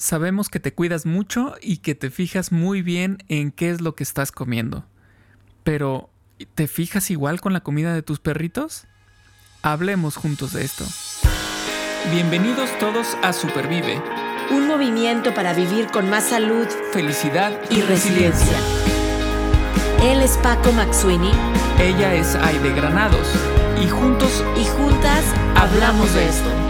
Sabemos que te cuidas mucho y que te fijas muy bien en qué es lo que estás comiendo. Pero, ¿te fijas igual con la comida de tus perritos? Hablemos juntos de esto. Bienvenidos todos a Supervive. Un movimiento para vivir con más salud, felicidad y, resiliencia. Él es Paco Maxuini. Ella es Aide Granados. Y juntos y juntas hablamos de esto.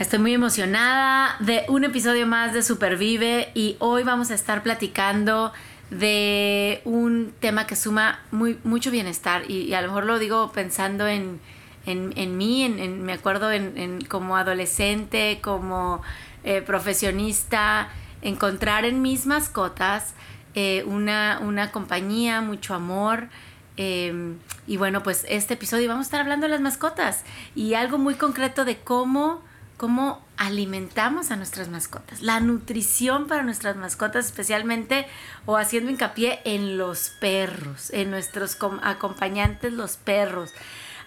Estoy muy emocionada de un episodio más de Supervive y hoy vamos a estar platicando de un tema que suma muy, mucho bienestar y, a lo mejor lo digo pensando en, en, mí, me acuerdo en, como adolescente, como eh, profesionista, encontrar en mis mascotas eh, una, una, compañía, mucho amor. Em, y bueno, pues este episodio vamos a estar hablando de las mascotas y algo muy concreto de cómo cómo alimentamos a nuestras mascotas, la nutrición para nuestras mascotas, especialmente o haciendo hincapié en los perros, en nuestros acompañantes, los perros.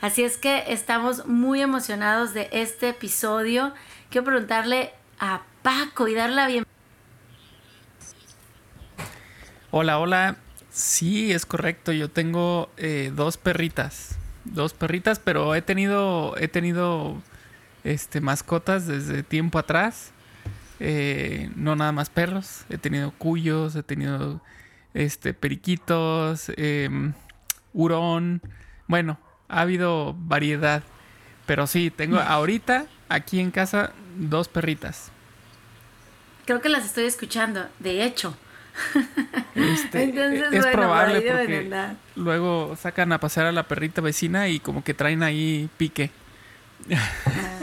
Así es que estamos muy emocionados de este episodio. Quiero preguntarle a Paco y darle la bienvenida. Hola, hola. Sí, es correcto. Yo tengo eh, dos perritas. Dos perritas, pero he tenido, he tenido este, mascotas desde tiempo atrás. Eh, no nada más perros. He tenido cuyos, he tenido este, periquitos, em, hurón. Bueno, ha habido variedad. Pero sí, tengo ahorita aquí en casa dos perritas. Creo que las estoy escuchando, de hecho. Este, es probable porque luego sacan a pasear a la perrita vecina y como que traen ahí pique. Ah,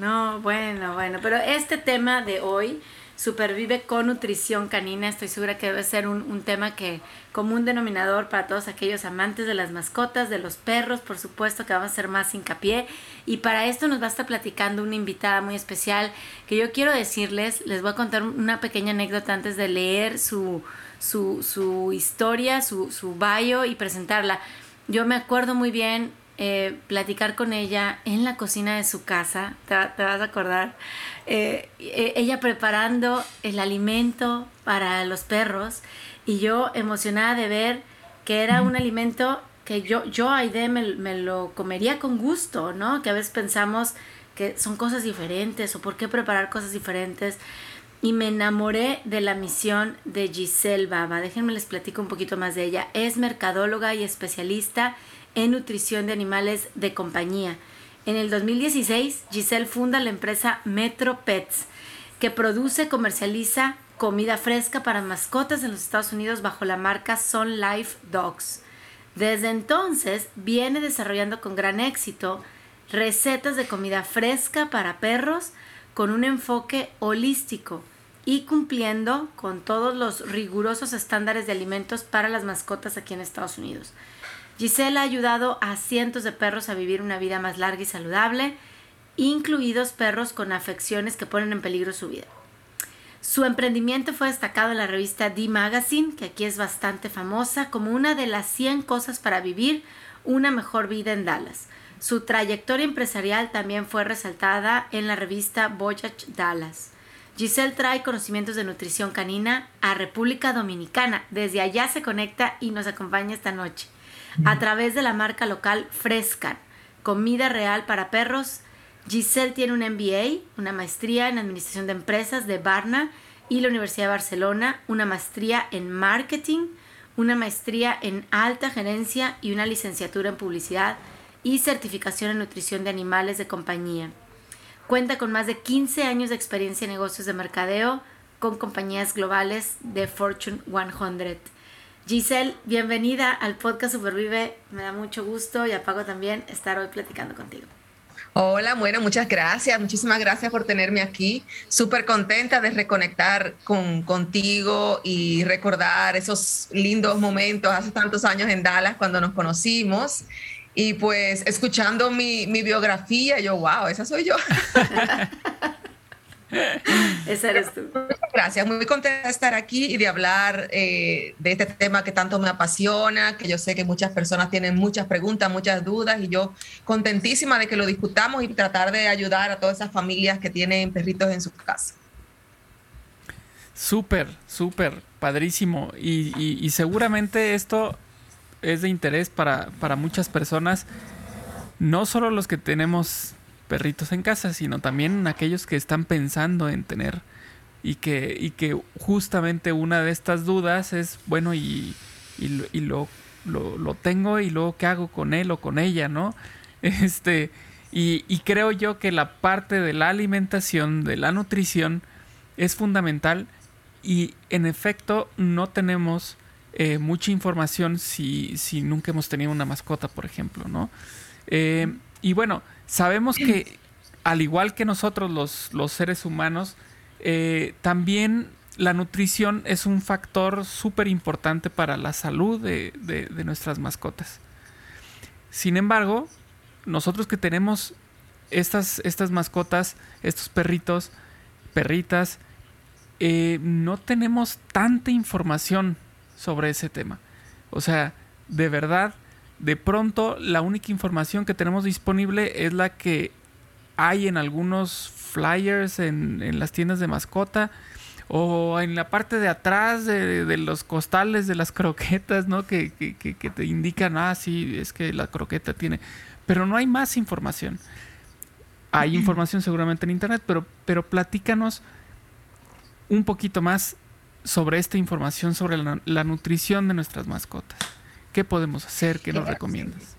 no, bueno, bueno, pero este tema de hoy, supervive con nutrición canina, estoy segura que debe ser un, tema que como un denominador para todos aquellos amantes de las mascotas, de los perros, por supuesto que vamos a hacer más hincapié. Y para esto nos va a estar platicando una invitada muy especial que yo quiero decirles, les voy a contar una pequeña anécdota antes de leer su, su, su historia, su, su bio y presentarla. Yo me acuerdo muy bien eh, platicar con ella en la cocina de su casa, te, vas a acordar, eh, e, ella preparando el alimento para los perros y yo emocionada de ver que era un alimento que yo, yo Aide, me, me lo comería con gusto, ¿no? Que a veces pensamos que son cosas diferentes o por qué preparar cosas diferentes. Y me enamoré de la misión de Giselle Baba. Déjenme les platico un poquito más de ella. Es mercadóloga y especialista en nutrición de animales de compañía. En el 2016, Giselle funda la empresa Metro Pets, que produce, comercializa comida fresca para mascotas en los Estados Unidos bajo la marca Sun Life Dogs. Desde entonces viene desarrollando con gran éxito recetas de comida fresca para perros con un enfoque holístico y cumpliendo con todos los rigurosos estándares de alimentos para las mascotas aquí en Estados Unidos. Giselle ha ayudado a cientos de perros a vivir una vida más larga y saludable, incluidos perros con afecciones que ponen en peligro su vida. Su emprendimiento fue destacado en la revista D Magazine, que aquí es bastante famosa, como una de las 100 cosas para vivir una mejor vida en Dallas. Su trayectoria empresarial también fue resaltada en la revista Voyage Dallas. Giselle trae conocimientos de nutrición canina a República Dominicana. Desde allá se conecta y nos acompaña esta noche a través de la marca local Frescan, comida real para perros. Giselle tiene un MBA, una maestría en Administración de Empresas de Barna y la Universidad de Barcelona, una maestría en Marketing, una maestría en Alta Gerencia y una licenciatura en Publicidad y certificación en Nutrición de Animales de Compañía. Cuenta con más de 15 años de experiencia en negocios de mercadeo con compañías globales de Fortune 100. Giselle, bienvenida al podcast Supervive. Me da mucho gusto y apago también estar hoy platicando contigo. Hola, bueno, muchas gracias. Muchísimas gracias por tenerme aquí. Súper contenta de reconectar con, contigo y recordar esos lindos momentos hace tantos años en Dallas cuando nos conocimos. Y pues escuchando mi, mi biografía, yo, wow, esa soy yo. Esa eres tú. Gracias, muy contenta de estar aquí y de hablar eh, de este tema que tanto me apasiona, que yo sé que muchas personas tienen muchas preguntas, muchas dudas y yo contentísima de que lo discutamos y tratar de ayudar a todas esas familias que tienen perritos en su casa. Súper, súper, padrísimo. Y, seguramente esto es de interés para, para muchas personas, no solo los que tenemos perritos en casa, sino también aquellos que están pensando en tener y que, y que justamente una de estas dudas es, bueno, y, y, lo, lo, tengo y luego qué hago con él o con ella, ¿no? Este, y, y creo yo que la parte de la alimentación, de la nutrición, es fundamental y en efecto no tenemos eh, mucha información si, si nunca hemos tenido una mascota, por ejemplo, ¿no? Eh, y bueno, sabemos que al igual que nosotros los, seres humanos, eh, también la nutrición es un factor súper importante para la salud de, nuestras mascotas. Sin embargo, nosotros que tenemos estas, estas mascotas, estos perritos, perritas, eh, no tenemos tanta información sobre ese tema. O sea, de verdad, de pronto la única información que tenemos disponible es la que hay en algunos flyers en, las tiendas de mascota o en la parte de atrás de, los costales de las croquetas, ¿no? Que, te indican, ah, sí, es que la croqueta tiene... Pero no hay más información. Hay información seguramente en internet, pero, pero platícanos un poquito más sobre esta información sobre la nutrición de nuestras mascotas. ¿Qué podemos hacer? ¿Qué nos recomiendas?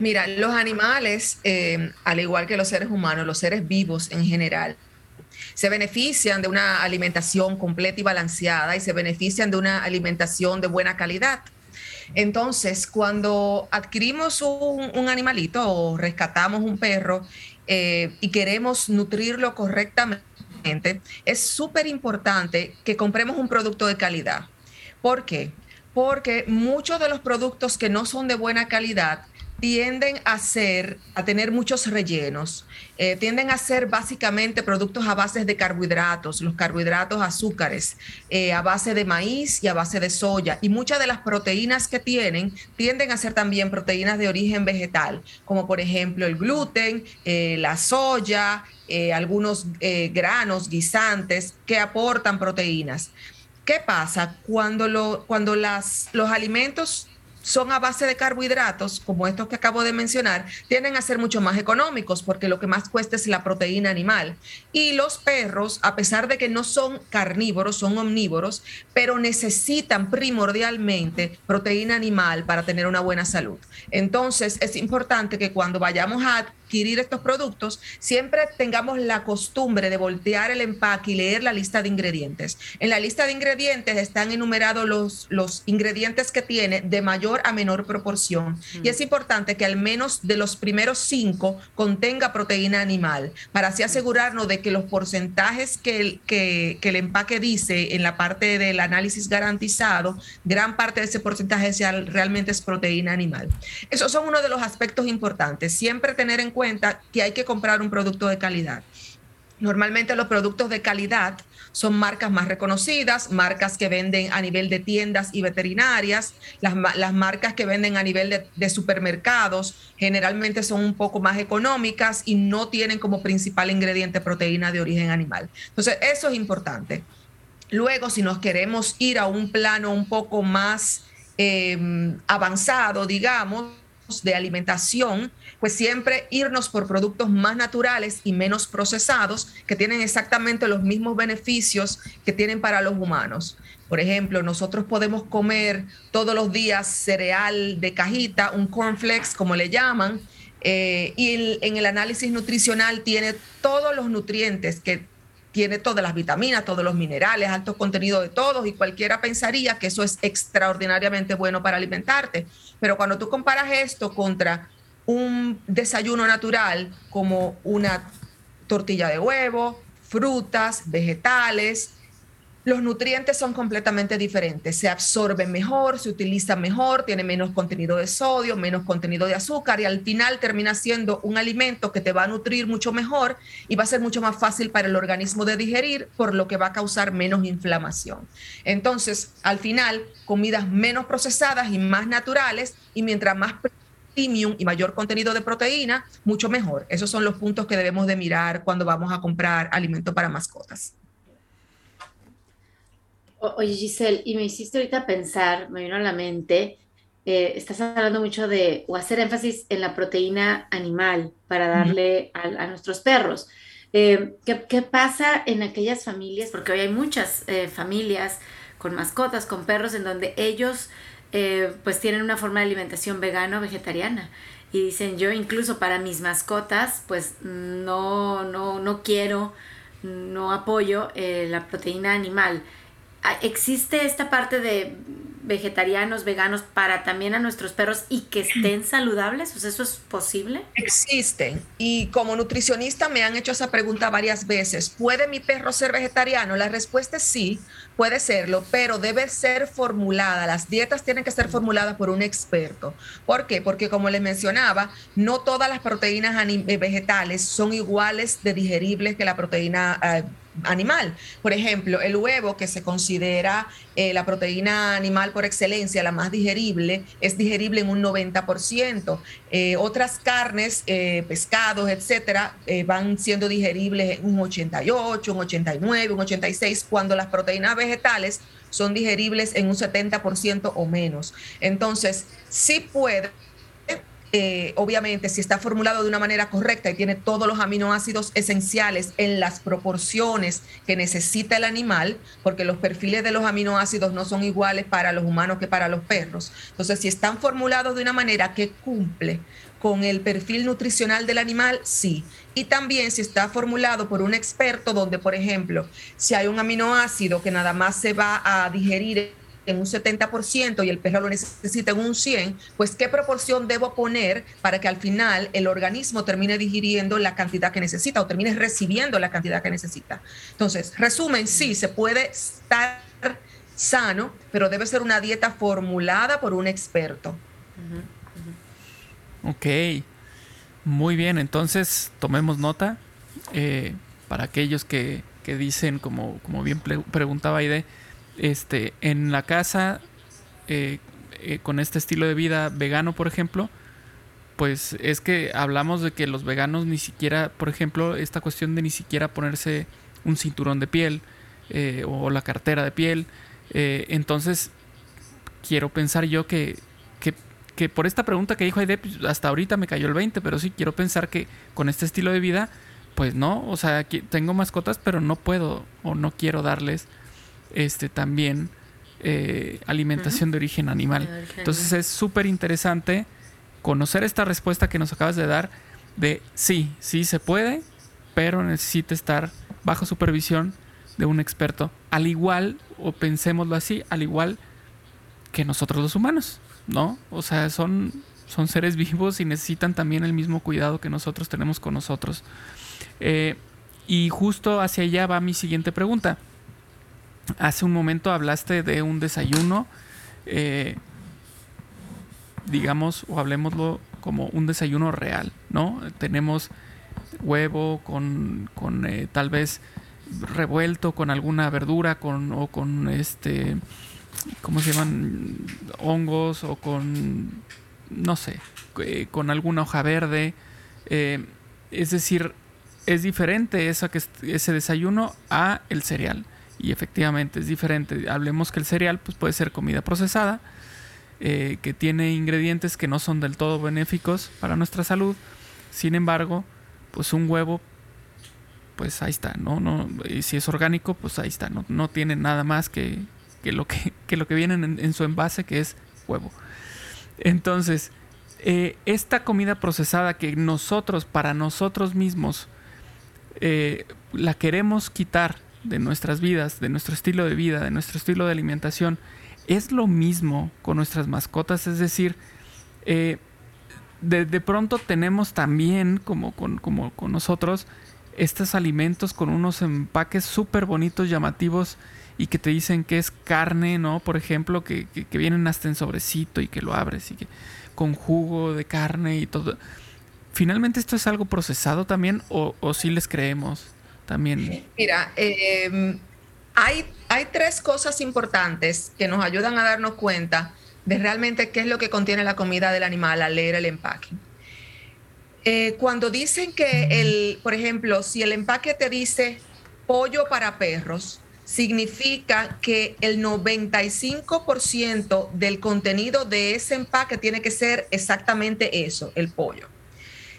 Mira, los animales, eh, al igual que los seres humanos, los seres vivos en general, se benefician de una alimentación completa y balanceada y se benefician de una alimentación de buena calidad. Entonces, cuando adquirimos un, animalito o rescatamos un perro eh, y queremos nutrirlo correctamente, es súper importante que compremos un producto de calidad. ¿Por qué? Porque muchos de los productos que no son de buena calidad tienden a ser, a tener muchos rellenos, eh, tienden a ser básicamente productos a base de carbohidratos, los carbohidratos azúcares, eh, a base de maíz y a base de soya. Y muchas de las proteínas que tienen tienden a ser también proteínas de origen vegetal, como por ejemplo el gluten, eh, la soya, algunos granos, guisantes que aportan proteínas. ¿Qué pasa cuando, lo, cuando las, los alimentos son a base de carbohidratos, como estos que acabo de mencionar, tienden a ser mucho más económicos porque lo que más cuesta es la proteína animal. Y los perros, a pesar de que no son carnívoros, son omnívoros, pero necesitan primordialmente proteína animal para tener una buena salud. Entonces, es importante que cuando vayamos a adquirir estos productos, siempre tengamos la costumbre de voltear el empaque y leer la lista de ingredientes. En la lista de ingredientes están enumerados los, los ingredientes que tiene de mayor a menor proporción. Y es importante que al menos de los primeros cinco contenga proteína animal, para así asegurarnos de que los porcentajes que el, que, que el empaque dice en la parte del análisis garantizado, gran parte de ese porcentaje sea, realmente es proteína animal. Esos son uno de los aspectos importantes. Siempre tener en cuenta que hay que comprar un producto de calidad. Normalmente los productos de calidad son marcas más reconocidas, marcas que venden a nivel de tiendas y veterinarias, las, marcas que venden a nivel de, de, supermercados generalmente son un poco más económicas y no tienen como principal ingrediente proteína de origen animal. Entonces, eso es importante. Luego, si nos queremos ir a un plano un poco más eh, avanzado, digamos, de alimentación, pues siempre irnos por productos más naturales y menos procesados que tienen exactamente los mismos beneficios que tienen para los humanos. Por ejemplo, nosotros podemos comer todos los días cereal de cajita, un cornflakes como le llaman, eh, y en el análisis nutricional tiene todos los nutrientes que tiene todas las vitaminas, todos los minerales, alto contenido de todos y cualquiera pensaría que eso es extraordinariamente bueno para alimentarte. Pero cuando tú comparas esto contra un desayuno natural como una tortilla de huevo, frutas, vegetales, los nutrientes son completamente diferentes. Se absorben mejor, se utilizan mejor, tiene menos contenido de sodio, menos contenido de azúcar y al final termina siendo un alimento que te va a nutrir mucho mejor y va a ser mucho más fácil para el organismo de digerir, por lo que va a causar menos inflamación. Entonces, al final, comidas menos procesadas y más naturales y mientras más premium y mayor contenido de proteína, mucho mejor. Esos son los puntos que debemos de mirar cuando vamos a comprar alimento para mascotas. Oye, Giselle, y me hiciste ahorita pensar, me vino a la mente, eh, estás hablando mucho de, o hacer énfasis en la proteína animal para darle a, nuestros perros. Eh, ¿qué, pasa en aquellas familias? Porque hoy hay muchas eh, familias con mascotas, con perros, en donde ellos pues tienen una forma de alimentación vegana o vegetariana. Y dicen, yo incluso para mis mascotas, pues no, no, no quiero, no apoyo la proteína animal. Ah, existe esta parte de vegetarianos, veganos para también a nuestros perros y que estén saludables? ¿O ¿Eso es posible? Existen. Y como nutricionista me han hecho esa pregunta varias veces. ¿Puede mi perro ser vegetariano? La respuesta es sí, puede serlo, pero debe ser formulada. Las dietas tienen que ser formuladas por un experto. ¿Por qué? Porque como les mencionaba, no todas las proteínas eh, vegetales son iguales de digeribles que la proteína eh, animal. Por ejemplo, el huevo, que se considera eh, la proteína animal por excelencia, la más digerible, es digerible en un 90%. Eh, otras carnes, eh, pescados, etcétera, van siendo digeribles en un 88, un 89, un 86, cuando las proteínas vegetales son digeribles en un 70% o menos. Entonces, sí puede eh, obviamente, si está formulado de una manera correcta y tiene todos los aminoácidos esenciales en las proporciones que necesita el animal, porque los perfiles de los aminoácidos no son iguales para los humanos que para los perros. Entonces, si están formulados de una manera que cumple con el perfil nutricional del animal, sí. Y también si está formulado por un experto donde, por ejemplo, si hay un aminoácido que nada más se va a digerir en un 70% y el perro lo necesita en un 100%, pues qué proporción debo poner para que al final el organismo termine digiriendo la cantidad que necesita o termine recibiendo la cantidad que necesita. Entonces, resumen, sí, se puede estar sano, pero debe ser una dieta formulada por un experto. Ok, muy bien, entonces tomemos nota eh, para aquellos que, que, dicen, como, como bien preguntaba Aide, este, en la casa, eh, eh, con este estilo de vida vegano, por ejemplo, pues es que hablamos de que los veganos ni siquiera, por ejemplo, esta cuestión de ni siquiera ponerse un cinturón de piel eh, o la cartera de piel. entonces, quiero pensar yo que, que, que, por esta pregunta que dijo Aide, pues, hasta ahorita me cayó el 20, pero sí quiero pensar que con este estilo de vida, pues no, o sea, tengo mascotas, pero no puedo o no quiero darles este, también eh, alimentación de origen animal. Entonces es súper interesante conocer esta respuesta que nos acabas de dar de sí, sí se puede, pero necesita estar bajo supervisión de un experto, al igual, o pensémoslo así, al igual que nosotros los humanos, ¿no? O sea, son, son seres vivos y necesitan también el mismo cuidado que nosotros tenemos con nosotros. Eh, y justo hacia allá va mi siguiente pregunta. Hace un momento hablaste de un desayuno, eh, digamos, o hablemoslo como un desayuno real, ¿no? Tenemos huevo con, con eh, tal vez revuelto con alguna verdura con, o con este, ¿cómo se llaman? Hongos o con, no sé, eh, con alguna hoja verde. es decir, es diferente esa que, ese desayuno a el cereal. Y efectivamente es diferente. Hablemos que el cereal pues, puede ser comida procesada, eh, que tiene ingredientes que no son del todo benéficos para nuestra salud. Sin embargo, pues un huevo, pues ahí está, ¿no? no y si es orgánico, pues ahí está, no, no tiene nada más que, que lo, que, que, lo que viene en, su envase, que es huevo. Entonces, eh, esta comida procesada que nosotros, para nosotros mismos, eh, la queremos quitar de nuestras vidas, de nuestro estilo de vida, de nuestro estilo de alimentación, es lo mismo con nuestras mascotas, es decir, eh, de, pronto tenemos también, como con, como con nosotros, estos alimentos con unos empaques súper bonitos, llamativos y que te dicen que es carne, ¿no? Por ejemplo, que, que, vienen hasta en sobrecito y que lo abres y que con jugo de carne y todo. ¿Finalmente esto es algo procesado también o, o sí les creemos también? Mira, em, hay, hay tres cosas importantes que nos ayudan a darnos cuenta de realmente qué es lo que contiene la comida del animal al leer el empaque. Eh, cuando dicen que el, por ejemplo, si el empaque te dice pollo para perros, significa que el 95% del contenido de ese empaque tiene que ser exactamente eso, el pollo.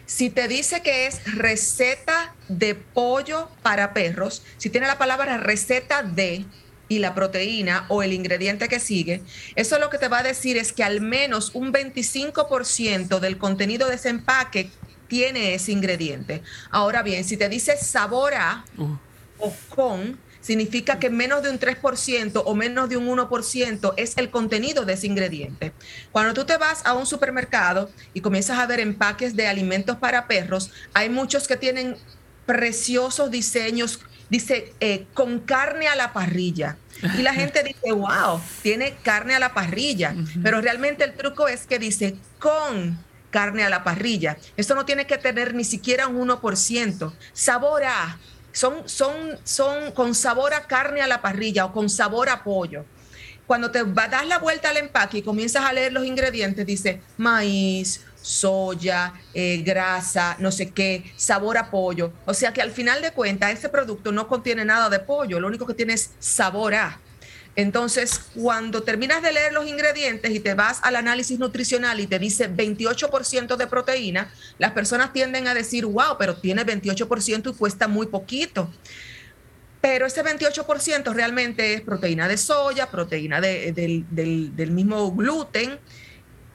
Si te dice que es receta de pollo para perros, si tiene la palabra receta de y la proteína o el ingrediente que sigue, eso lo que te va a decir es que al menos un 25% del contenido de ese empaque tiene ese ingrediente. Ahora bien, si te dice sabor a uh. o con, significa que menos de un 3% o menos de un 1% es el contenido de ese ingrediente. Cuando tú te vas a un supermercado y comienzas a ver empaques de alimentos para perros, hay muchos que tienen preciosos diseños, dice eh, con carne a la parrilla. Y la gente dice, wow, tiene carne a la parrilla. Pero realmente el truco es que dice con carne a la parrilla. Esto no tiene que tener ni siquiera un 1%. Sabor a, son, son, son con sabor a carne a la parrilla o con sabor a pollo. Cuando te das la vuelta al empaque y comienzas a leer los ingredientes, dice maíz, soya, eh, grasa, no sé qué, sabor a pollo. O sea que al final de cuentas, este producto no contiene nada de pollo, lo único que tiene es sabor a. Entonces, cuando terminas de leer los ingredientes y te vas al análisis nutricional y te dice 28% de proteína, las personas tienden a decir, wow, pero tiene 28% y cuesta muy poquito. Pero ese 28% realmente es proteína de soya, proteína del, mismo gluten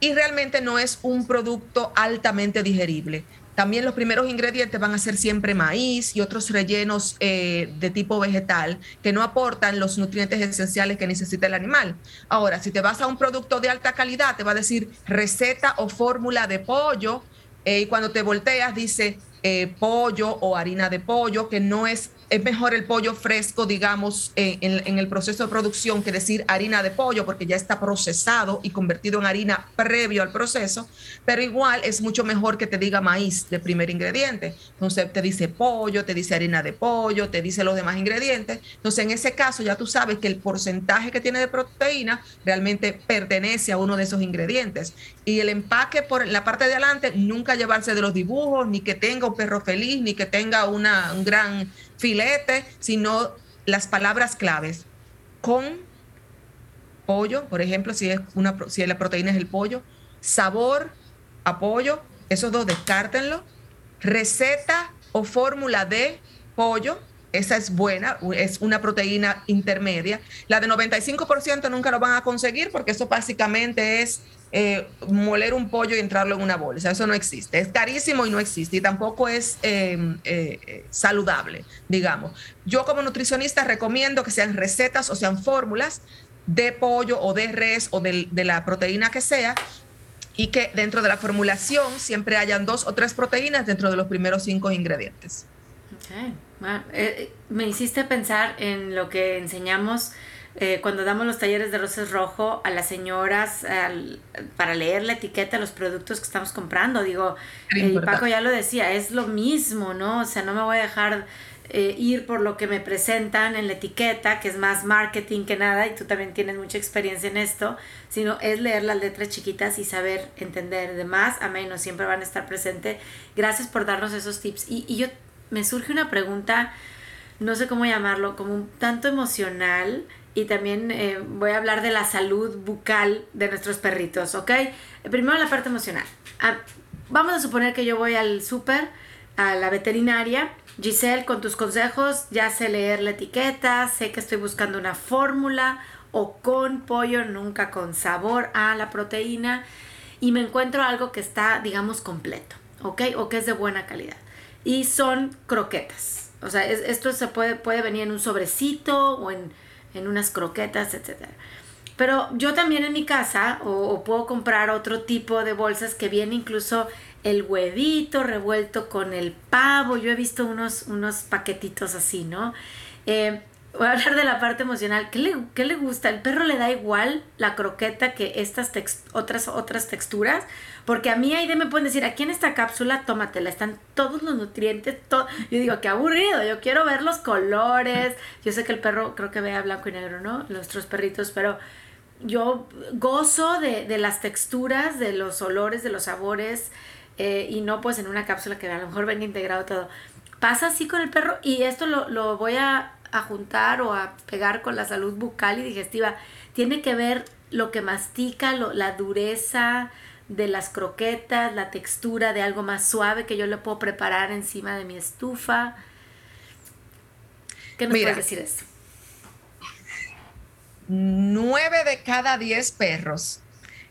y realmente no es un producto altamente digerible. También los primeros ingredientes van a ser siempre maíz y otros rellenos eh, de tipo vegetal que no aportan los nutrientes esenciales que necesita el animal. Ahora, si te vas a un producto de alta calidad, te va a decir receta o fórmula de pollo eh, y cuando te volteas dice eh, pollo o harina de pollo, que no es es mejor el pollo fresco, digamos, en, el proceso de producción que decir harina de pollo, porque ya está procesado y convertido en harina previo al proceso, pero igual es mucho mejor que te diga maíz de primer ingrediente. Entonces te dice pollo, te dice harina de pollo, te dice los demás ingredientes. Entonces en ese caso ya tú sabes que el porcentaje que tiene de proteína realmente pertenece a uno de esos ingredientes. Y el empaque por la parte de adelante, nunca llevarse de los dibujos, ni que tenga un perro feliz, ni que tenga una, un gran filete, sino las palabras claves. Con pollo, por ejemplo, si, es una, si la proteína es el pollo, sabor apoyo esos dos descártenlo. Receta o fórmula de pollo, esa es buena, es una proteína intermedia. La de 95% nunca lo van a conseguir porque eso básicamente es eh, moler un pollo y entrarlo en una bolsa. Eso no existe. Es carísimo y no existe. Y tampoco es em, eh, saludable, digamos. Yo como nutricionista recomiendo que sean recetas o sean fórmulas de pollo o de res o de, la proteína que sea y que dentro de la formulación siempre hayan dos o tres proteínas dentro de los primeros cinco ingredientes. Eh, me hiciste pensar en lo que enseñamos eh, cuando damos los talleres de rosas rojo a las señoras para leer la etiqueta de los productos que estamos comprando. Digo, eh, y Paco ya lo decía, es lo mismo, ¿no? O sea, no me voy a dejar eh, ir por lo que me presentan en la etiqueta, que es más marketing que nada, y tú también tienes mucha experiencia en esto, sino es leer las letras chiquitas y saber entender de más a menos, siempre van a estar presentes. Gracias por darnos esos tips. Y, y yo me surge una pregunta, no sé cómo llamarlo, como un tanto emocional y también eh, voy a hablar de la salud bucal de nuestros perritos, ¿ok? Primero la parte emocional. Ah, vamos a suponer que yo voy al súper, a la veterinaria. Giselle, con tus consejos, ya sé leer la etiqueta, sé que estoy buscando una fórmula o con pollo, nunca con sabor a la proteína y me encuentro algo que está, digamos, completo, ¿ok? O que es de buena calidad. Y son croquetas. O sea, esto se puede, puede venir en un sobrecito o en en unas croquetas, etc. Pero yo también en mi casa, o, puedo comprar otro tipo de bolsas que viene incluso el huevito revuelto con el pavo. Yo he visto unos, unos paquetitos así, ¿no? Eh, voy a hablar de la parte emocional. ¿Qué le, ¿Qué le, gusta? ¿El perro le da igual la croqueta que estas otras, otras texturas? Porque a mí ahí me pueden decir, aquí en esta cápsula, tómatela, están todos los nutrientes. Todo. Yo digo, qué aburrido, yo quiero ver los colores. Yo sé que el perro creo que vea blanco y negro, ¿no? Nuestros perritos, pero yo gozo de, de las texturas, de los olores, de los sabores. Eh, y no pues en una cápsula que a lo mejor venga integrado todo. Pasa así con el perro y esto lo, lo voy a, a, juntar o a pegar con la salud bucal y digestiva. Tiene que ver lo que mastica, lo, la dureza de las croquetas, la textura de algo más suave que yo le puedo preparar encima de mi estufa. ¿Qué nos puedes decir esto? Nueve de cada diez perros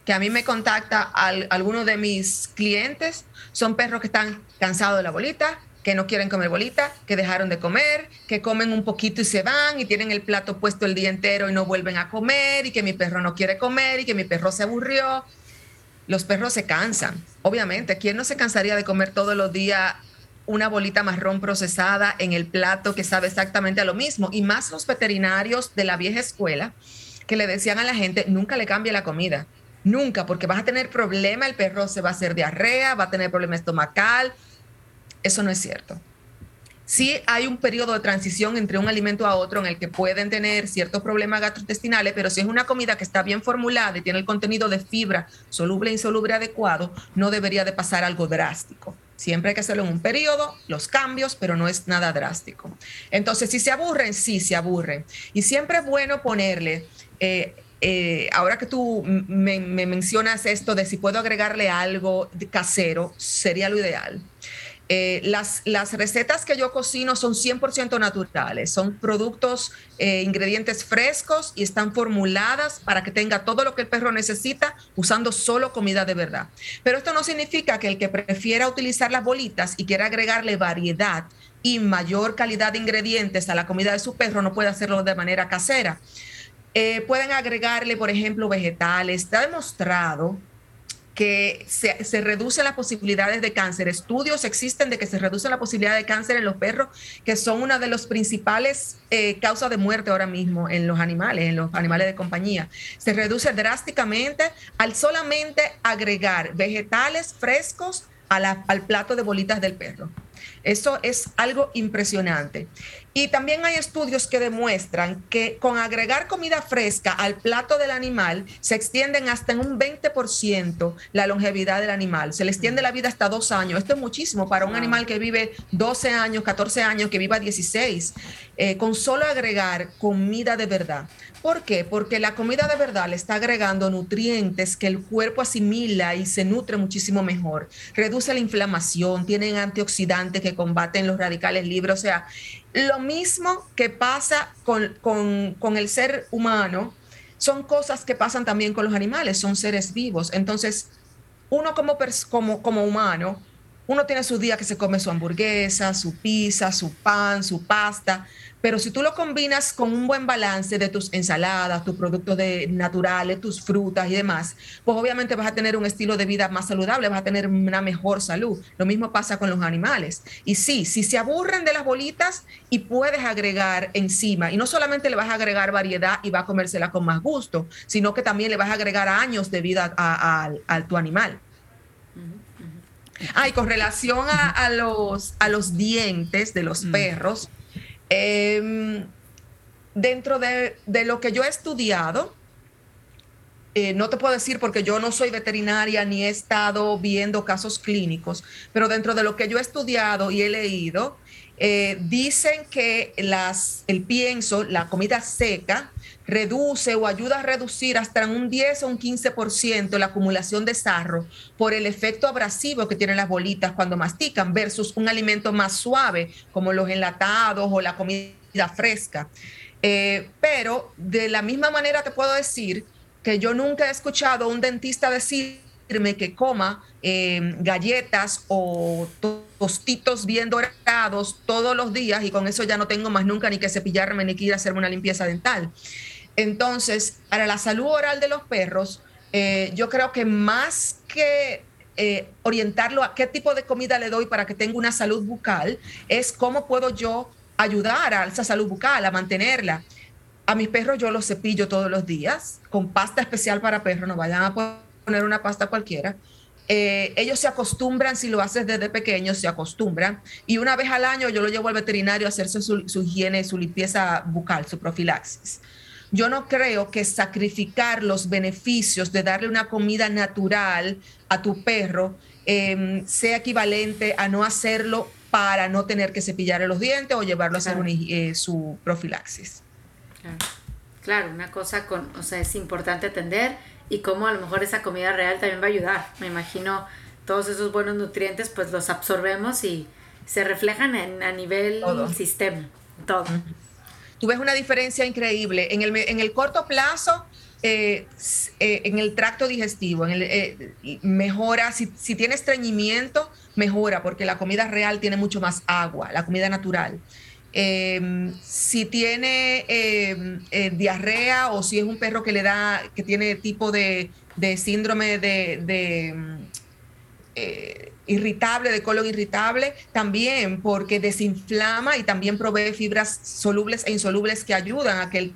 que a mí me contacta al, algunos de mis clientes, son perros que están cansados de la bolita, que no quieren comer bolita, que dejaron de comer, que comen un poquito y se van y tienen el plato puesto el día entero y no vuelven a comer y que mi perro no quiere comer y que mi perro se aburrió. Los perros se cansan, obviamente. ¿Quién no se cansaría de comer todos los días una bolita marrón procesada en el plato que sabe exactamente a lo mismo? Y más los veterinarios de la vieja escuela que le decían a la gente, nunca le cambie la comida. Nunca, porque vas a tener problema, el perro se va a hacer diarrea, va a tener problema estomacal. Eso no es cierto. Sí hay un periodo de transición entre un alimento a otro en el que pueden tener ciertos problemas gastrointestinales, pero si es una comida que está bien formulada y tiene el contenido de fibra soluble e insoluble adecuado, no debería de pasar algo drástico. Siempre hay que hacerlo en un periodo, los cambios, pero no es nada drástico. Entonces, si se aburren, sí, se aburren. Y siempre es bueno ponerle eh, eh, ahora que tú me, mencionas esto de si puedo agregarle algo casero, sería lo ideal. Eh, las, las, recetas que yo cocino son 100% naturales, son productos, eh, ingredientes frescos y están formuladas para que tenga todo lo que el perro necesita usando solo comida de verdad. Pero esto no significa que el que prefiera utilizar las bolitas y quiera agregarle variedad y mayor calidad de ingredientes a la comida de su perro no puede hacerlo de manera casera. Eh, pueden agregarle, por ejemplo, vegetales. Está demostrado que se, reducen las posibilidades de cáncer. Estudios existen de que se reduce la posibilidad de cáncer en los perros, que son una de las principales eh, causas de muerte ahora mismo en los animales, en los animales de compañía. Se reduce drásticamente al solamente agregar vegetales frescos al plato de bolitas del perro. Eso es algo impresionante. Y también hay estudios que demuestran que con agregar comida fresca al plato del animal se extienden hasta en un 20% la longevidad del animal. Se le extiende la vida hasta dos años. Esto es muchísimo para un animal que vive 12 años, 14 años, que viva 16, eh, con solo agregar comida de verdad. ¿Por qué? Porque la comida de verdad le está agregando nutrientes que el cuerpo asimila y se nutre muchísimo mejor. Reduce la inflamación, tienen antioxidantes que combaten los radicales libres. O sea, lo mismo que pasa con, el ser humano, son cosas que pasan también con los animales, son seres vivos. Entonces, uno como, como, como humano, uno tiene su día que se come su hamburguesa, su pizza, su pan, su pasta, pero si tú lo combinas con un buen balance de tus ensaladas, tus productos de, naturales, tus frutas y demás, pues obviamente vas a tener un estilo de vida más saludable, vas a tener una mejor salud. Lo mismo pasa con los animales. Y sí, si se aburren de las bolitas y puedes agregar encima, y no solamente le vas a agregar variedad y va a comérsela con más gusto, sino que también le vas a agregar años de vida a, tu animal. Ah, y con relación a, los, a los dientes de los perros, Em, dentro de, lo que yo he estudiado, eh, no te puedo decir porque yo no soy veterinaria ni he estado viendo casos clínicos, pero dentro de lo que yo he estudiado y he leído, eh, dicen que las, el pienso, la comida seca, reduce o ayuda a reducir hasta un 10 o un 15% la acumulación de sarro por el efecto abrasivo que tienen las bolitas cuando mastican versus un alimento más suave como los enlatados o la comida fresca. Eh, pero de la misma manera te puedo decir que yo nunca he escuchado a un dentista decirme que coma eh, galletas o tostitos bien dorados todos los días y con eso ya no tengo más nunca ni que cepillarme ni que ir a hacerme una limpieza dental. Entonces, para la salud oral de los perros, eh, yo creo que más que eh, orientarlo a qué tipo de comida le doy para que tenga una salud bucal, es cómo puedo yo ayudar a esa salud bucal, a mantenerla. A mis perros yo los cepillo todos los días con pasta especial para perros, no vayan a poner una pasta cualquiera. Eh, ellos se acostumbran, si lo haces desde pequeños, se acostumbran. Y una vez al año yo lo llevo al veterinario a hacerse su, su higiene, su limpieza bucal, su profilaxis. Yo no creo que sacrificar los beneficios de darle una comida natural a tu perro em, sea equivalente a no hacerlo para no tener que cepillarle los dientes o llevarlo a hacer eh, su profilaxis. Claro. una cosa con, o sea, es importante atender y cómo a lo mejor esa comida real también va a ayudar. Me imagino todos esos buenos nutrientes pues los absorbemos y se reflejan en, a nivel sistema, todo tú ves una diferencia increíble. En el, en el corto plazo, eh, eh, en el tracto digestivo, en el, eh, mejora, si, tiene estreñimiento, mejora, porque la comida real tiene mucho más agua, la comida natural. Em, si tiene em, diarrea o si es un perro que le da, que tiene tipo de, síndrome de, de irritable, de colon irritable, también porque desinflama y también provee fibras solubles e insolubles que ayudan a que,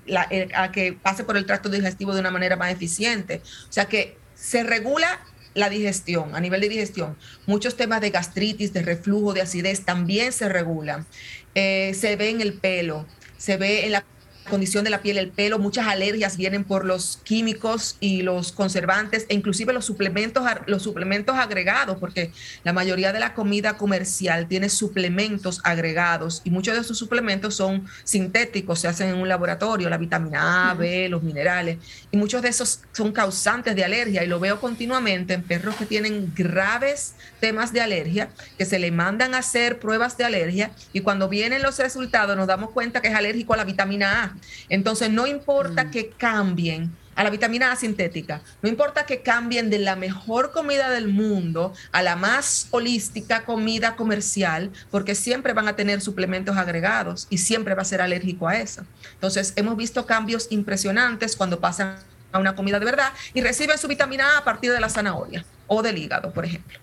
a que pase por el tracto digestivo de una manera más eficiente. O sea que se regula la digestión, a nivel de digestión. Muchos temas de gastritis, de reflujo, de acidez también se regulan. Eh, se ve en el pelo, se ve en la condición de la piel, el pelo, muchas alergias vienen por los químicos y los conservantes e inclusive los suplementos, los suplementos agregados, porque la mayoría de la comida comercial tiene suplementos agregados y muchos de esos suplementos son sintéticos, se hacen en un laboratorio, la vitamina A, B, los minerales, y muchos de esos son causantes de alergia y lo veo continuamente en perros que tienen graves temas de alergia, que se le mandan a hacer pruebas de alergia y cuando vienen los resultados nos damos cuenta que es alérgico a la vitamina A entonces, no importa mm. que cambien a la vitamina A sintética, no importa que cambien de la mejor comida del mundo a la más holística comida comercial, porque siempre van a tener suplementos agregados y siempre va a ser alérgico a eso. Entonces, hemos visto cambios impresionantes cuando pasan a una comida de verdad y reciben su vitamina A a partir de la zanahoria o del hígado, por ejemplo.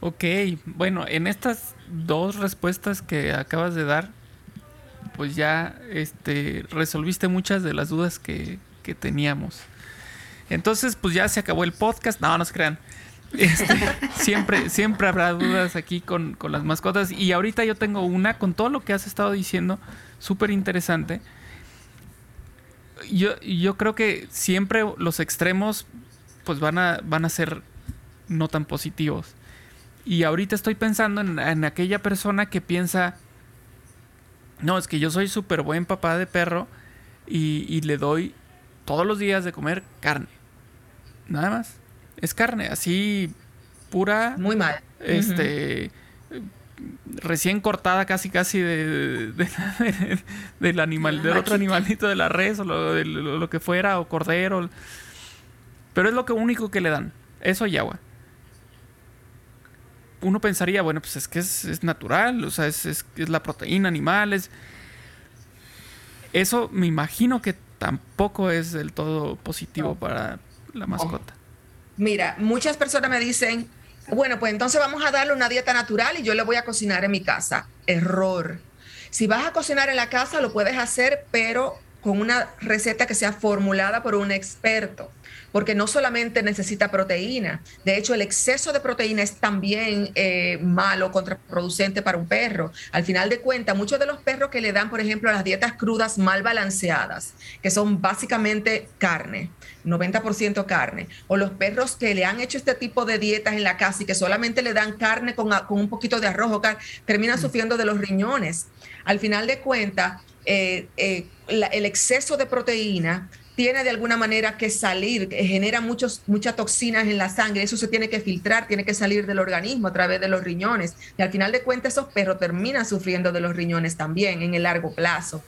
Ok, bueno, en estas dos respuestas que acabas de dar, pues ya este, resolviste muchas de las dudas que, teníamos. Entonces, pues ya se acabó el podcast. No, no se crean. Este, siempre, siempre habrá dudas aquí con, con, las mascotas. Y ahorita yo tengo una con todo lo que has estado diciendo, súper interesante. Yo, yo creo que siempre los extremos pues van a, van a ser no tan positivos. Y ahorita estoy pensando en, en aquella persona que piensa, no, es que yo soy súper buen papá de perro y, le doy todos los días de comer carne. Nada más. Es carne, así pura. Muy mal. Este. Recién cortada casi casi de, del animal, del otro animalito de la res o lo, de, lo, que fuera, o cordero. Pero es lo que único que le dan. Eso y agua uno pensaría, bueno, pues es que es, natural, o sea, es, es, la proteína animal, es... Eso me imagino que tampoco es del todo positivo para la mascota. Mira, muchas personas me dicen, bueno, pues entonces vamos a darle una dieta natural y yo le voy a cocinar en mi casa. Error. Si vas a cocinar en la casa, lo puedes hacer, pero con una receta que sea formulada por un experto porque no solamente necesita proteína, de hecho el exceso de proteína es también eh, malo, contraproducente para un perro. Al final de cuentas, muchos de los perros que le dan, por ejemplo, las dietas crudas mal balanceadas, que son básicamente carne, 90% carne, o los perros que le han hecho este tipo de dietas en la casa y que solamente le dan carne con, un poquito de arroz, terminan mm. sufriendo de los riñones. Al final de cuentas, eh, eh, el exceso de proteína tiene de alguna manera que salir, genera muchos, muchas toxinas en la sangre, eso se tiene que filtrar, tiene que salir del organismo a través de los riñones. Y al final de cuentas esos perros terminan sufriendo de los riñones también en el largo plazo.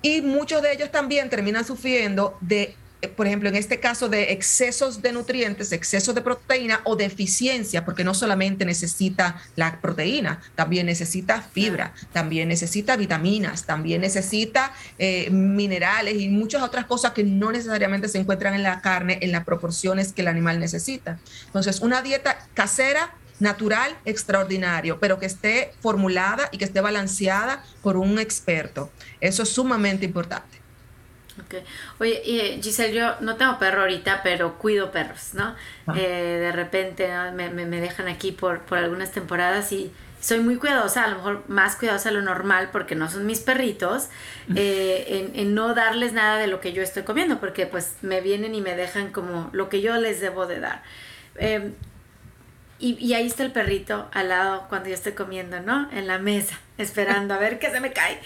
Y muchos de ellos también terminan sufriendo de por ejemplo, en este caso de excesos de nutrientes, excesos de proteína o deficiencia, porque no solamente necesita la proteína, también necesita fibra, también necesita vitaminas, también necesita eh, minerales y muchas otras cosas que no necesariamente se encuentran en la carne en las proporciones que el animal necesita. Entonces, una dieta casera natural, extraordinario, pero que esté formulada y que esté balanceada por un experto. Eso es sumamente importante. Okay. Oye, eh, Giselle, yo no tengo perro ahorita, pero cuido perros, ¿no? Ah. Eh, de repente me, me, dejan aquí por, por algunas temporadas y soy muy cuidadosa, a lo mejor más cuidadosa de lo normal porque no son mis perritos, eh, en, en, no darles nada de lo que yo estoy comiendo, porque pues me vienen y me dejan como lo que yo les debo de dar. Y, y, ahí está el perrito al lado cuando yo estoy comiendo, ¿no? En la mesa, esperando a ver qué se me cae.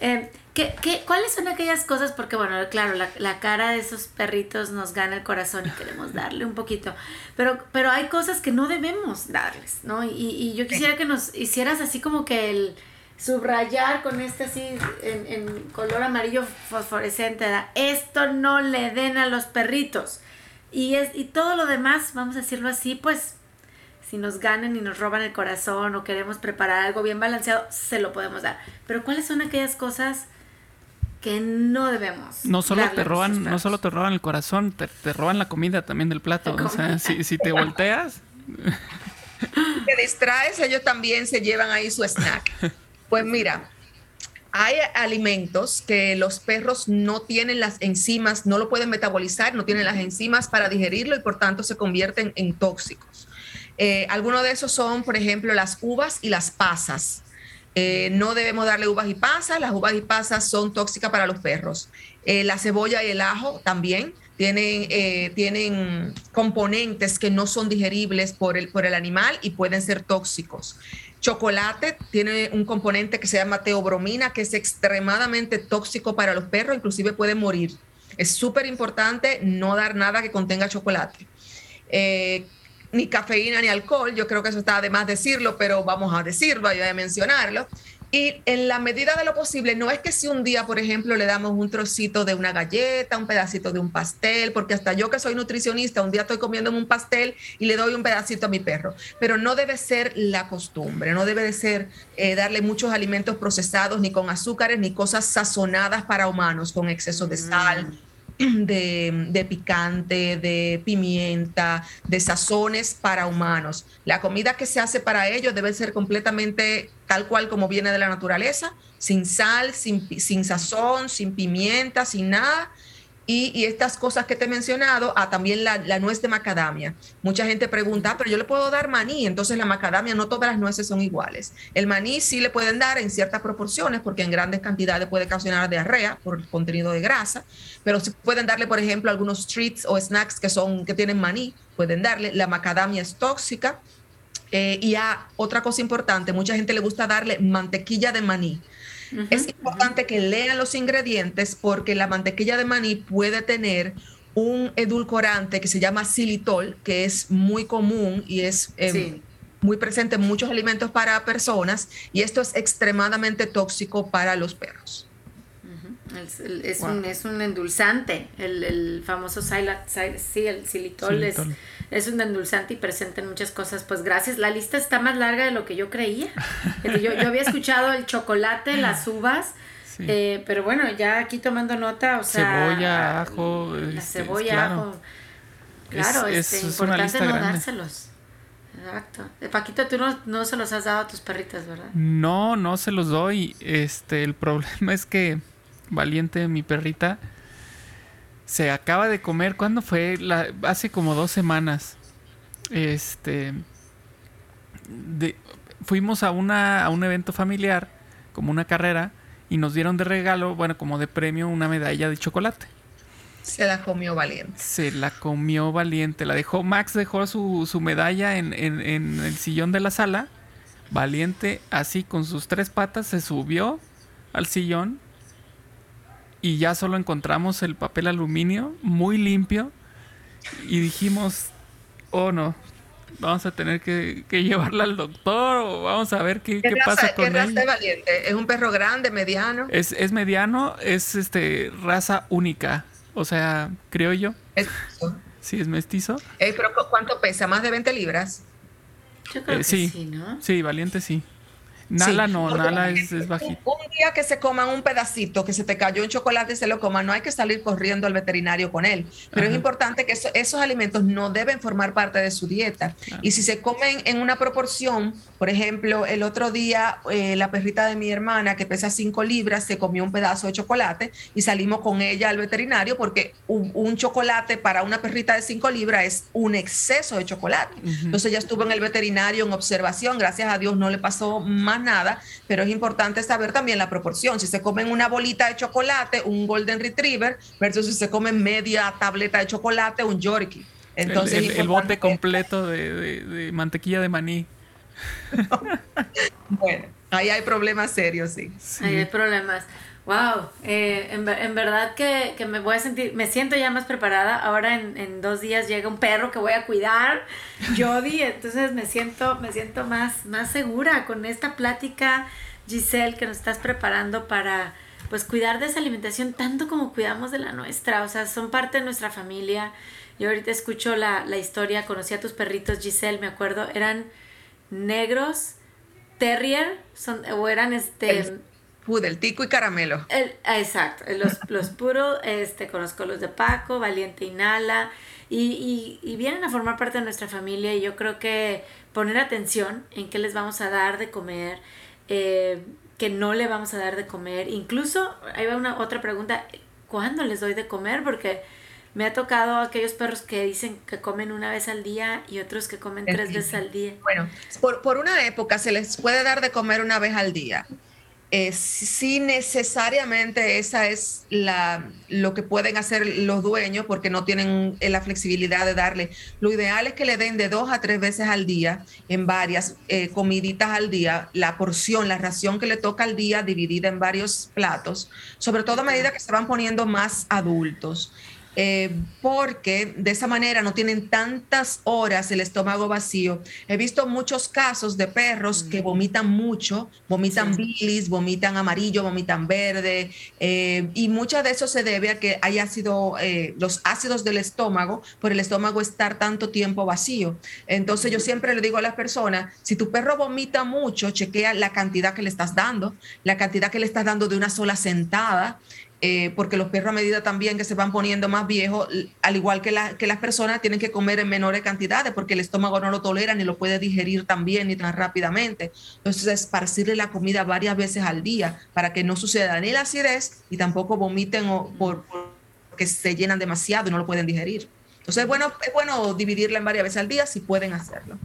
Eh, ¿qué, qué, cuáles son aquellas cosas? Porque, bueno, claro, la, la, cara de esos perritos nos gana el corazón y queremos darle un poquito. Pero, pero hay cosas que no debemos darles, ¿no? Y, y yo quisiera que nos hicieras así como que el subrayar con este así en, en color amarillo fosforescente. Esto no le den a los perritos. Y, es, y todo lo demás, vamos a decirlo así, pues si nos ganan y nos roban el corazón o queremos preparar algo bien balanceado, se lo podemos dar. Pero ¿cuáles son aquellas cosas que no debemos? No solo te roban, no solo te roban el corazón, te, roban la comida también del plato. O sea, si, si te volteas. te distraes, ellos también se llevan ahí su snack. Pues mira, hay alimentos que los perros no tienen las enzimas, no lo pueden metabolizar, no tienen las enzimas para digerirlo y por tanto se convierten en tóxicos. Eh, algunos de esos son, por ejemplo, las uvas y las pasas. Eh, no debemos darle uvas y pasas, las uvas y pasas son tóxicas para los perros. Eh, la cebolla y el ajo también tienen, tienen componentes que no son digeribles por el, por el animal y pueden ser tóxicos. Chocolate tiene un componente que se llama teobromina, que es extremadamente tóxico para los perros, inclusive pueden morir. Es súper importante no dar nada que contenga chocolate ni cafeína ni alcohol, yo creo que eso está de más decirlo, pero vamos a decirlo, voy a mencionarlo. Y en la medida de lo posible, no es que si un día, por ejemplo, le damos un trocito de una galleta, un pedacito de un pastel, porque hasta yo que soy nutricionista, un día estoy comiéndome un pastel y le doy un pedacito a mi perro, pero no debe ser la costumbre, no debe de ser eh, darle muchos alimentos procesados, ni con azúcares, ni cosas sazonadas para humanos, con exceso de sal. Mm. de, picante, de pimienta, de sazones para humanos. La comida que se hace para ellos debe ser completamente tal cual como viene de la naturaleza, sin sal, sin, sin sazón, sin pimienta, sin nada y, estas cosas que te he mencionado, ah, también la, nuez de macadamia. Mucha gente pregunta, ah, pero yo le puedo dar maní, entonces la macadamia no todas las nueces son iguales. El maní sí le pueden dar en ciertas proporciones porque en grandes cantidades puede causar diarrea por el contenido de grasa, pero si pueden darle, por ejemplo, algunos treats o snacks que, son, que tienen maní, pueden darle. La macadamia es tóxica. Eh, y a otra cosa importante, mucha gente le gusta darle mantequilla de maní es importante que lean los ingredientes porque la mantequilla de maní puede tener un edulcorante que se llama xilitol, que es muy común y es em, muy presente en muchos alimentos para personas, y esto es extremadamente tóxico para los perros. Es, un, es un endulzante, el, el famoso silat, sí, el xilitol, Es, es, un endulzante y presente en muchas cosas. Pues gracias, la lista está más larga de lo que yo creía. Yo, yo había escuchado el chocolate, las uvas, eh, pero bueno, ya aquí tomando nota, o sea... Cebolla, ajo... La este, cebolla, claro. ajo... Claro, es, este, importante no dárselos. Exacto. Eh, Paquito, tú no, no, se los has dado a tus perritas, ¿verdad? No, no se los doy. Este, el problema es que Valiente, mi perrita, se acaba de comer. ¿Cuándo fue? La, hace como dos semanas. Este. fuimos a, una, a un evento familiar, como una carrera, y nos dieron de regalo, bueno, como de premio, una medalla de chocolate. Se la comió valiente. Se la comió valiente. La dejó, Max dejó su, su medalla en, en, en, el sillón de la sala. Valiente, así con sus tres patas, se subió al sillón y ya solo encontramos el papel aluminio muy limpio y dijimos, oh no, vamos a tener que, llevarla al doctor o vamos a ver qué, qué, pasa con él. valiente? ¿Es un perro grande, mediano? Es, es mediano, es este raza única. O sea, creo yo. ¿Es Sí, es mestizo. Eh, pero ¿cuánto pesa? ¿Más de 20 libras? Yo creo Eh, que sí. sí, ¿no? Sí, valiente sí. Nala Sí, no, porque Nala es, es bajito. Un día que se coman un pedacito, que se te cayó un chocolate y se lo coman, no hay que salir corriendo al veterinario con él. Pero es Ajá. importante que eso- esos alimentos no deben formar parte de su dieta. Claro. Y si se comen en una proporción, por ejemplo, el otro día eh, la perrita de mi hermana, que pesa 5 libras, se comió un pedazo de chocolate y salimos con ella al veterinario porque un, un chocolate para una perrita de 5 libras es un exceso de chocolate. Entonces ella estuvo en el veterinario en observación, gracias a Dios no le pasó más nada, pero es importante saber también la proporción. Si se comen una bolita de chocolate, un Golden Retriever, versus si se comen media tableta de chocolate, un Yorkie. El- Entonces, el, bote completo de, de- de mantequilla de maní. Bueno, ahí hay problemas serios, sí. Sí. Ahí hay problemas. Wow, eh, en, en verdad que, que me voy a sentir, me siento ya más preparada. Ahora en, en dos días llega un perro que voy a cuidar, Jody, entonces me siento, me siento más, más segura con esta plática, Giselle, que nos estás preparando para pues cuidar de esa alimentación tanto como cuidamos de la nuestra. O sea, son parte de nuestra familia. Yo ahorita escucho la, la historia, conocí a tus perritos, Giselle, me acuerdo, eran negros, terrier, son, o eran este... Pudel, tico y caramelo. El- ah, exacto, los, los puros, este, conozco los de Paco, Valiente Inhala, y, y, y vienen a formar parte de nuestra familia y yo creo que poner atención en qué les vamos a dar de comer, eh, que no le vamos a dar de comer, incluso, ahí va una otra pregunta, ¿cuándo les doy de comer? Porque me ha tocado aquellos perros que dicen que comen una vez al día y otros que comen tres veces al día. Bueno, por, por una época se les puede dar de comer una vez al día. Eh, si necesariamente esa es la, lo que pueden hacer los dueños porque no tienen eh, la flexibilidad de darle. Lo ideal es que le den de dos a tres veces al día, en varias eh, comiditas al día, la porción, la ración que le toca al día dividida en varios platos, sobre todo a medida que se van poniendo más adultos. Eh, porque de esa manera no tienen tantas horas el estómago vacío. He visto muchos casos de perros que vomitan mucho, vomitan bilis, vomitan amarillo, vomitan verde, eh, y muchas de eso se debe a que haya sido eh, los ácidos del estómago por el estómago estar tanto tiempo vacío. Entonces yo siempre le digo a las personas, si tu perro vomita mucho, chequea la cantidad que le estás dando, la cantidad que le estás dando de una sola sentada, eh, porque los perros a medida también que se van poniendo más viejos, al igual que, la- que las personas, tienen que comer en menores cantidades porque el estómago no lo tolera ni lo puede digerir tan bien ni tan rápidamente. Entonces, esparcirle la comida varias veces al día para que no suceda ni la acidez y tampoco vomiten o por, porque se llenan demasiado y no lo pueden digerir. Entonces, es bueno, es bueno dividirla en varias veces al día si pueden hacerlo.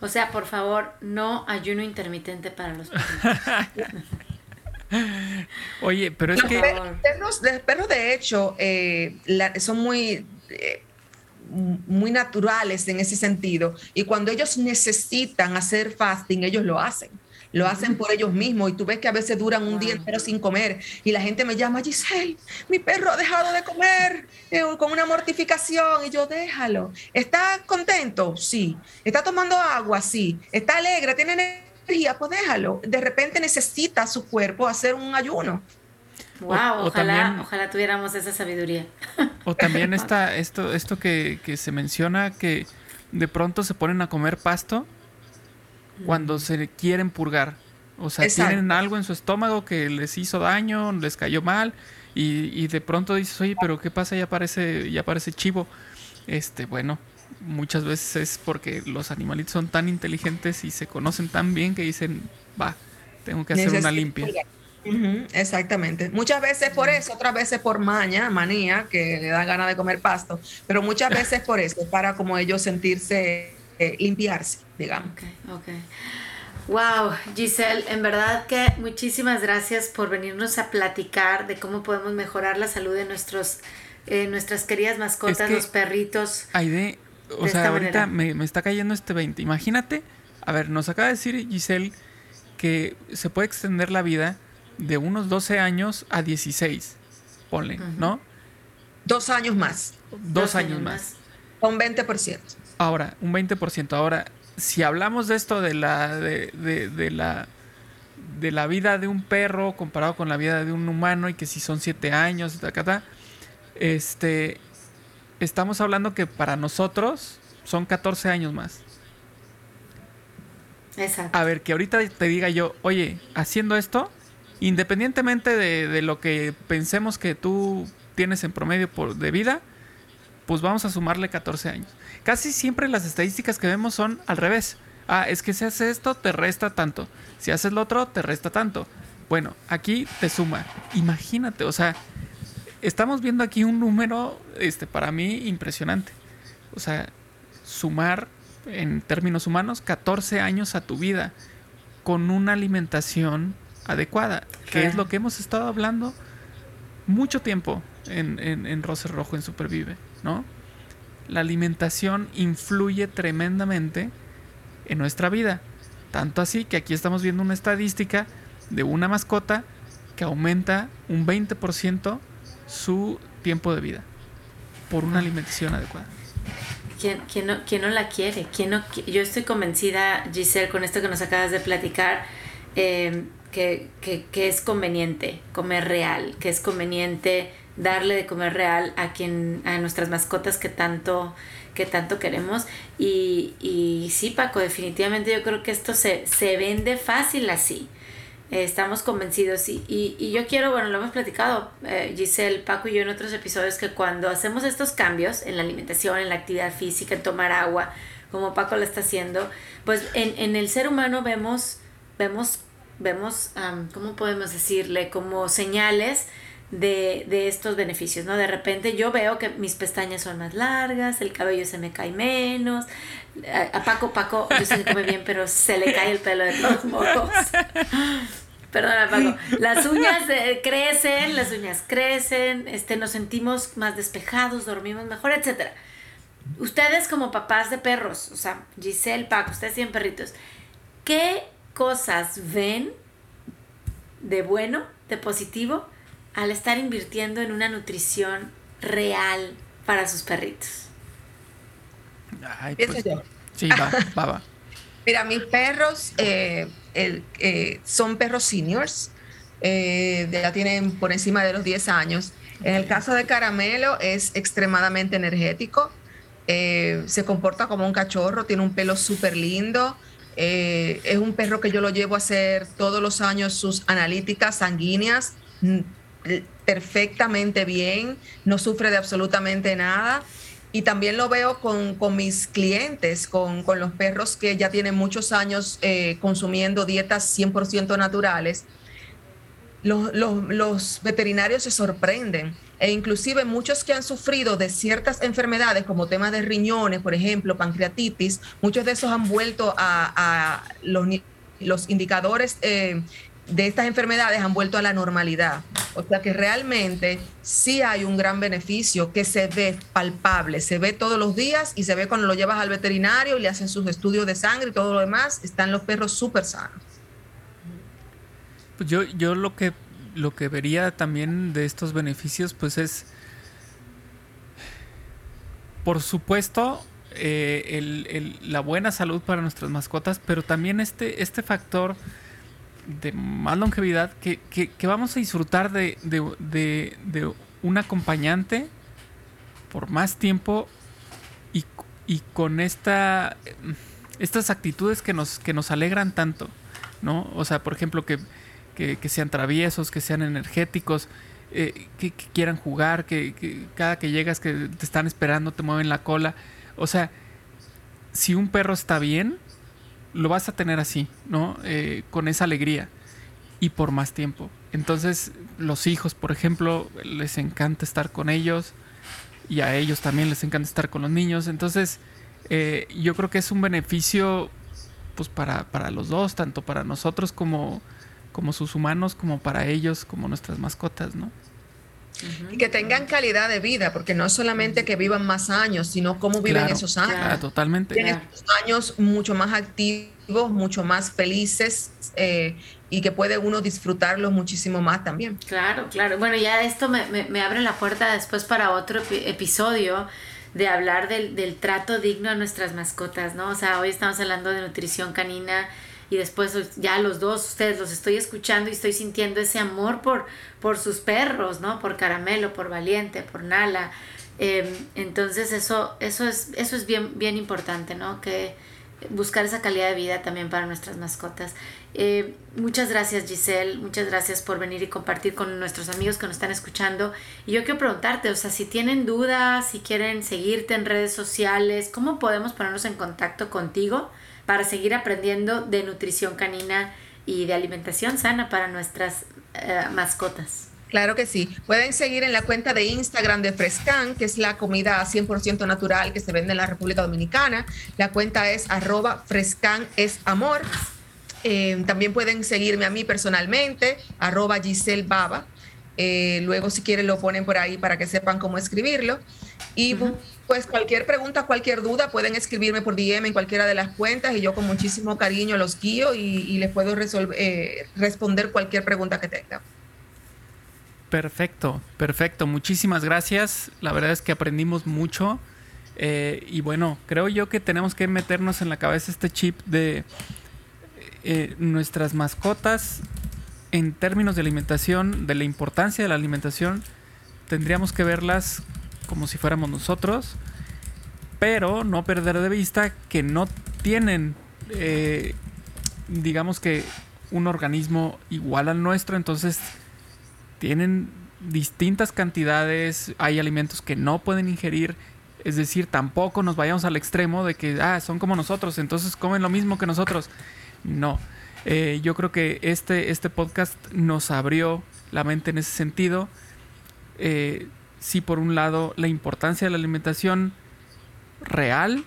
O sea, por favor, no ayuno intermitente para los perritos. Oye, pero es Los que per- perros, los perros, de hecho, eh, la- son muy, eh, muy naturales en ese sentido. Y cuando ellos necesitan hacer fasting, ellos lo hacen. Lo hacen por ellos mismos. Y tú ves que a veces duran un día entero sin comer. Y la gente me llama, Giselle, mi perro ha dejado de comer eh, con una mortificación. Y yo, déjalo. ¿Está contento? Sí. ¿Está tomando agua? Sí. ¿Está alegre? ¿Tiene Pues déjalo. De repente necesita su cuerpo hacer un ayuno. Wow, o ojalá, también- ojalá tuviéramos esa sabiduría. O también está esto, esto que, que se menciona que de pronto se ponen a comer pasto cuando se quieren purgar. O sea, Exacto. tienen algo en su estómago que les hizo daño, les cayó mal, y, y de pronto dices, oye, pero ¿qué pasa? Ya parece, ya parece chivo. Este, bueno, muchas veces es porque los animalitos son tan inteligentes y se conocen tan bien que dicen, va, tengo que hacer una limpia. exactamente. Muchas veces por eso, otras veces por maña, manía, que le da ganas de comer pasto, pero muchas veces por eso, para como ellos sentirse, eh, limpiarse, digamos. Ok, ok. Wow, Giselle, en verdad que muchísimas gracias por venirnos a platicar de cómo podemos mejorar la salud de nuestros, eh, nuestras queridas mascotas, Es que- los perritos. Aide, o De sea, ahorita me, me está cayendo este 20. Imagínate, a ver, nos acaba de decir Giselle que se puede extender la vida de unos 12 años a 16, ponle, ¿no? Dos años más, Dos, años, más. con 20%. Ahora, un 20%. Ahora, si hablamos de esto de la, de, de- de la, de la vida de un perro comparado con la vida de un humano y que si son 7 años, ta, ta, ta, Este, estamos hablando que para nosotros son 14 años más. Exacto. A ver, que ahorita te diga yo, oye, haciendo esto, independientemente de, de lo que pensemos que tú tienes en promedio por, de vida, pues vamos a sumarle 14 años. Casi siempre las estadísticas que vemos son al revés. Ah, es que si haces esto, te resta tanto. Si haces lo otro, te resta tanto. Bueno, aquí te suma. Imagínate, o sea, estamos viendo aquí un número, este, para mí, impresionante. O sea, sumar en términos humanos 14 años a tu vida con una alimentación adecuada, que es lo que hemos estado hablando mucho tiempo en, en, en Roser Rojo, en Supervive, ¿no? La alimentación influye tremendamente en nuestra vida. Tanto así que aquí estamos viendo una estadística de una mascota que aumenta un 20% su tiempo de vida por una alimentación adecuada. ¿Quién, quién, no, quién no la quiere? ¿Quién no, yo estoy convencida, Giselle, con esto que nos acabas de platicar, eh, que, que, que, es conveniente comer real, que es conveniente darle de comer real a quien a nuestras mascotas que tanto que tanto queremos y, y sí Paco definitivamente yo creo que esto se, se vende fácil así estamos convencidos y, y, yo quiero, bueno, lo hemos platicado eh, Giselle, Paco y yo en otros episodios, que cuando hacemos estos cambios en la alimentación, en la actividad física, en tomar agua, como Paco lo está haciendo, pues en, en el ser humano vemos, vemos, vemos, ¿cómo podemos decirle? Como señales de, de estos beneficios, ¿no? De repente yo veo que mis pestañas son más largas, el cabello se me cae menos, a, Paco, Paco, yo sé que come bien, pero se le cae el pelo de todos modos. Perdona, Paco. Las uñas eh, crecen, las uñas crecen, este, nos sentimos más despejados, dormimos mejor, etcétera. Ustedes como papás de perros, o sea, Giselle, Paco, ustedes tienen perritos, ¿qué cosas ven de bueno, de positivo, al estar invirtiendo en una nutrición real para sus perritos? Ay, pues, sí, va, va, va. Mira, mis perros eh, el, eh, son perros seniors, eh, ya tienen por encima de los 10 años. En el caso de Caramelo es extremadamente energético, se comporta como un cachorro, tiene un pelo súper lindo. es un perro que yo lo llevo a hacer todos los años sus analíticas sanguíneas mm, perfectamente bien, no sufre de absolutamente nada. Y también lo veo con, con mis clientes, con, con, los perros que ya tienen muchos años eh, consumiendo dietas 100% naturales. Los, los, veterinarios se sorprenden e inclusive muchos que han sufrido de ciertas enfermedades como temas de riñones, por ejemplo, pancreatitis, muchos de esos han vuelto a, a los, los indicadores eh, de estas enfermedades han vuelto a la normalidad. O sea que realmente sí hay un gran beneficio que se ve palpable, se ve todos los días y se ve cuando lo llevas al veterinario y le hacen sus estudios de sangre y todo lo demás, están los perros súper sanos. Pues yo, yo lo que lo que vería también de estos beneficios, pues es por supuesto eh, el, la buena salud para nuestras mascotas, pero también este, este factor de más longevidad que, que, vamos a disfrutar de, de, de, un acompañante por más tiempo y, y con esta estas actitudes que nos, que nos alegran tanto, ¿no? O sea, por ejemplo, que, que, sean traviesos, que sean energéticos, eh, que, quieran jugar, que cada que llegas que te están esperando, te mueven la cola. O sea, si un perro está bien, lo vas a tener así, ¿no? Eh, con esa alegría y por más tiempo. Entonces, los hijos, por ejemplo, les encanta estar con ellos y a ellos también les encanta estar con los niños. Entonces, eh, yo creo que es un beneficio pues para, para los dos, tanto para nosotros como, como sus humanos, como para ellos, como nuestras mascotas, ¿no? Y que tengan calidad de vida, porque no es solamente que vivan más años, sino cómo viven Claro, esos años. claro, totalmente. Tienen esos años mucho más activos, mucho más felices eh, y que puede uno disfrutarlos muchísimo más también. Claro, claro. Bueno, ya esto me, me, me abre la puerta después para otro epi- episodio de hablar del, del trato digno a nuestras mascotas, ¿no? O sea, hoy estamos hablando de nutrición canina y después ya los dos, ustedes los estoy escuchando y estoy sintiendo ese amor por, por sus perros, ¿no? Por Caramelo, por Valiente, por Nala. Em, entonces eso, eso es, eso es bien, bien importante, ¿no? Que buscar esa calidad de vida también para nuestras mascotas. Eh, muchas gracias Giselle, muchas gracias por venir y compartir con nuestros amigos que nos están escuchando. Y yo quiero preguntarte, o sea, si tienen dudas, si quieren seguirte en redes sociales, ¿cómo podemos ponernos en contacto contigo para seguir aprendiendo de nutrición canina y de alimentación sana para nuestras eh, mascotas? Claro que sí. Pueden seguir en la cuenta de Instagram de Frescan, que es la comida 100% natural que se vende en la República Dominicana. La cuenta es arroba Frescan es amor. Eh, también pueden seguirme a mí personalmente, arroba Giselle Baba. Eh, luego, si quieren, lo ponen por ahí para que sepan cómo escribirlo. Y pues cualquier pregunta, cualquier duda, pueden escribirme por DM en cualquiera de las cuentas y yo con muchísimo cariño los guío y, les puedo resolver, eh, responder cualquier pregunta que tengan. Perfecto, perfecto. Muchísimas gracias. La verdad es que aprendimos mucho. Eh, y bueno, creo yo que tenemos que meternos en la cabeza este chip de eh, nuestras mascotas en términos de alimentación, de la importancia de la alimentación. Tendríamos que verlas como si fuéramos nosotros, pero no perder de vista que no tienen, eh, digamos que, un organismo igual al nuestro, entonces tienen distintas cantidades, hay alimentos que no pueden ingerir, es decir, tampoco nos vayamos al extremo de que, ah, son como nosotros, entonces comen lo mismo que nosotros. No, eh, yo creo que este, este podcast nos abrió la mente en ese sentido. Eh, sí, por un lado, la importancia de la alimentación real,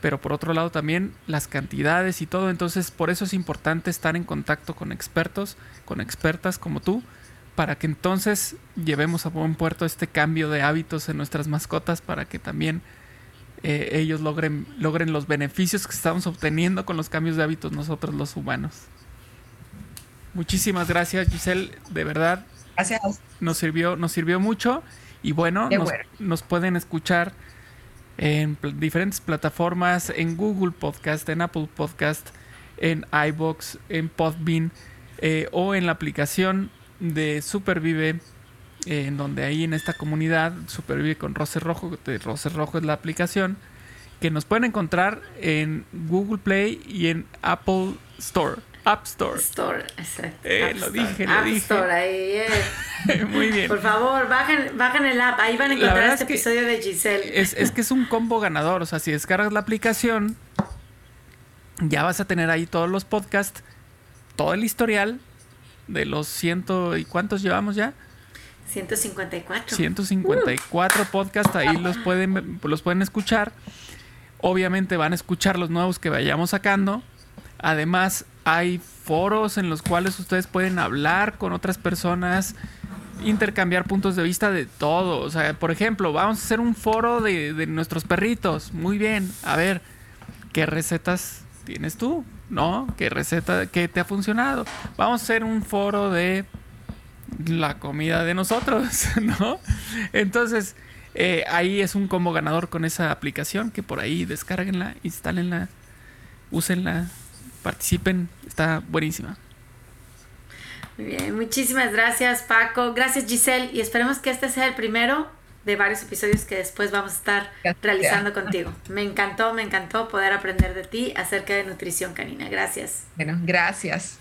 pero por otro lado también las cantidades y todo. Entonces, por eso es importante estar en contacto con expertos, con expertas como tú, para que entonces llevemos a buen puerto este cambio de hábitos en nuestras mascotas para que también eh, ellos logren, logren los beneficios que estamos obteniendo con los cambios de hábitos nosotros los humanos. Muchísimas gracias Giselle, de verdad. Gracias. Nos sirvió, nos sirvió mucho y bueno, nos, nos, pueden escuchar en diferentes plataformas, en Google Podcast, en Apple Podcast, en iBox, en Podbean eh, o en la aplicación de Supervive, eh, en donde ahí en esta comunidad, Supervive con Rose Rojo, de Rose Rojo es la aplicación, que nos pueden encontrar en Google Play y en Apple Store. App Store. Store, exacto. Eh, lo dije, lo dije. Store, ahí, eh. Muy bien. Por favor, bajen, bajen el app. Ahí van a encontrar este episodio de Giselle. Es, es que es un combo ganador. O sea, si descargas la aplicación, ya vas a tener ahí todos los podcasts, todo el historial de los ciento y cuántos llevamos ya 154 154 podcasts ahí los pueden los pueden escuchar obviamente van a escuchar los nuevos que vayamos sacando además hay foros en los cuales ustedes pueden hablar con otras personas intercambiar puntos de vista de todo o sea por ejemplo vamos a hacer un foro de, nuestros perritos muy bien a ver qué recetas tienes tú ¿no? ¿Qué receta, qué te ha funcionado? Vamos a hacer un foro de la comida de nosotros, ¿no? Entonces, eh, ahí es un combo ganador con esa aplicación que por ahí descarguenla, instálenla, úsenla, participen, está buenísima. Muy bien, muchísimas gracias Paco, gracias Giselle y esperemos que este sea el primero de varios episodios que después vamos a estar realizando contigo. Me encantó, me encantó poder aprender de ti acerca de nutrición canina. Gracias. Bueno, gracias.